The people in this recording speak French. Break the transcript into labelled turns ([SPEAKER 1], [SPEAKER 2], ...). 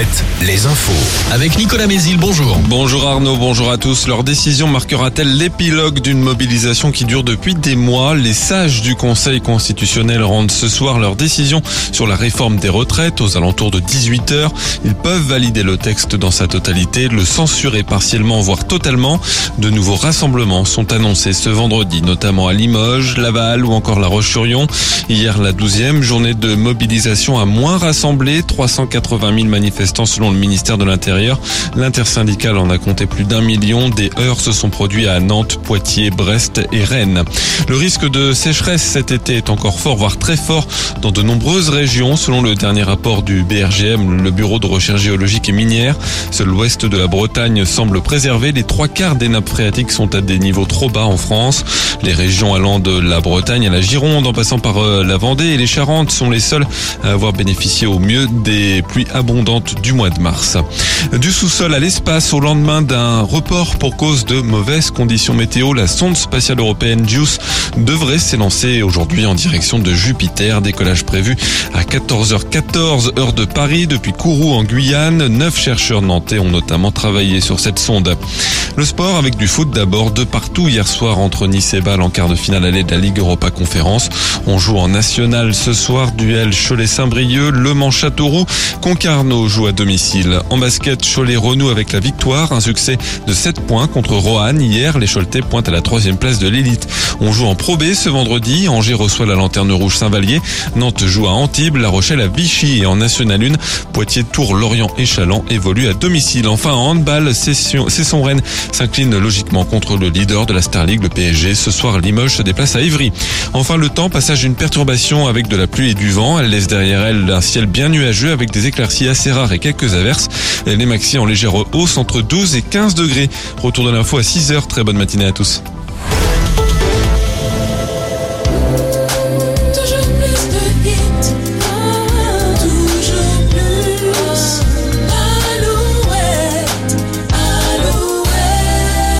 [SPEAKER 1] 7, les infos.
[SPEAKER 2] Avec Nicolas Mézil, bonjour.
[SPEAKER 3] Bonjour Arnaud, bonjour à tous. Leur décision marquera-t-elle l'épilogue d'une mobilisation qui dure depuis des mois? Les sages du Conseil constitutionnel rendent ce soir leur décision sur la réforme des retraites aux alentours de 18h. Ils peuvent valider le texte dans sa totalité, le censurer partiellement, voire totalement. De nouveaux rassemblements sont annoncés ce vendredi, notamment à Limoges, Laval ou encore La Roche-sur-Yon. Hier, la douzième journée de mobilisation a moins rassemblé, 380 000 manifestants selon le ministère de l'Intérieur. L'intersyndicale en a compté plus d'un million. Des heurts se sont produits à Nantes, Poitiers, Brest et Rennes. Le risque de sécheresse cet été est encore fort, voire très fort dans de nombreuses régions, selon le dernier rapport du BRGM, le Bureau de recherche géologique et minière. Seul l'ouest de la Bretagne semble préservé. Les trois quarts des nappes phréatiques sont à des niveaux trop bas en France. Les régions allant de la Bretagne à la Gironde, en passant par euh, la Vendée et les Charentes, sont les seules à avoir bénéficié au mieux des pluies abondante du mois de Du sous-sol à l'espace au lendemain d'un report pour cause de mauvaises conditions météo, la sonde spatiale européenne JUICE devrait s'élancer aujourd'hui en direction de Jupiter. Décollage prévu à 14h14 heure de Paris depuis Kourou en Guyane. Neuf chercheurs nantais ont notamment travaillé sur cette sonde. Le sport avec du foot d'abord de partout hier soir entre Nice et Bâle en quart de finale allée de la Ligue Europa Conférence. On joue en national ce soir, duel Cholet-Saint-Brieuc, Le Mans-Châteauroux, Concarneau joue à domicile. En basket, Cholet renoue avec la victoire, un succès de 7 points contre Roanne. Hier, les Choletais pointent à la troisième place de l'élite. On joue en Pro B ce vendredi, Angers reçoit la Lanterne Rouge Saint-Vallier, Nantes joue à Antibes, La Rochelle à Vichy et en National 1, Poitiers, Tours, Lorient et Chaland évoluent à domicile. Enfin, en handball, son Rennes s'incline logiquement contre le leader de la Star League, le PSG. Ce soir, Limoges se déplace à Ivry. Enfin, le temps, passage d'une perturbation avec de la pluie et du vent. Elle laisse derrière elle un ciel bien nuageux avec des éclaircies assez rares et quelques Les maxi en légère hausse entre 12 et 15 degrés. Retour de l'info à 6 heures. Très bonne matinée à tous.